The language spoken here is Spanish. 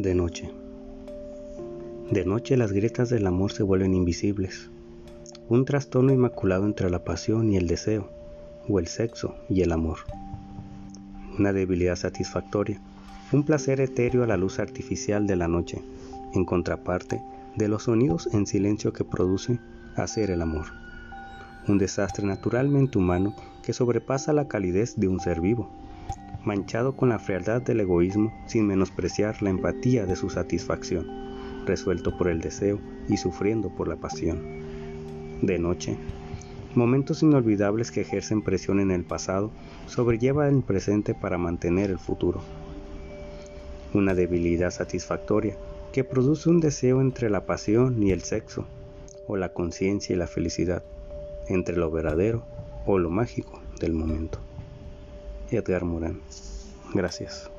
De noche. De noche las grietas del amor se vuelven invisibles. Un trastorno inmaculado entre la pasión y el deseo, o el sexo y el amor. Una debilidad satisfactoria, un placer etéreo a la luz artificial de la noche, en contraparte de los sonidos en silencio que produce hacer el amor. Un desastre naturalmente humano que sobrepasa la calidez de un ser vivo manchado con la frialdad del egoísmo sin menospreciar la empatía de su satisfacción, resuelto por el deseo y sufriendo por la pasión. De noche, momentos inolvidables que ejercen presión en el pasado sobrellevan el presente para mantener el futuro. Una debilidad satisfactoria que produce un deseo entre la pasión y el sexo, o la conciencia y la felicidad, entre lo verdadero o lo mágico del momento. Edgar Morán. Gracias.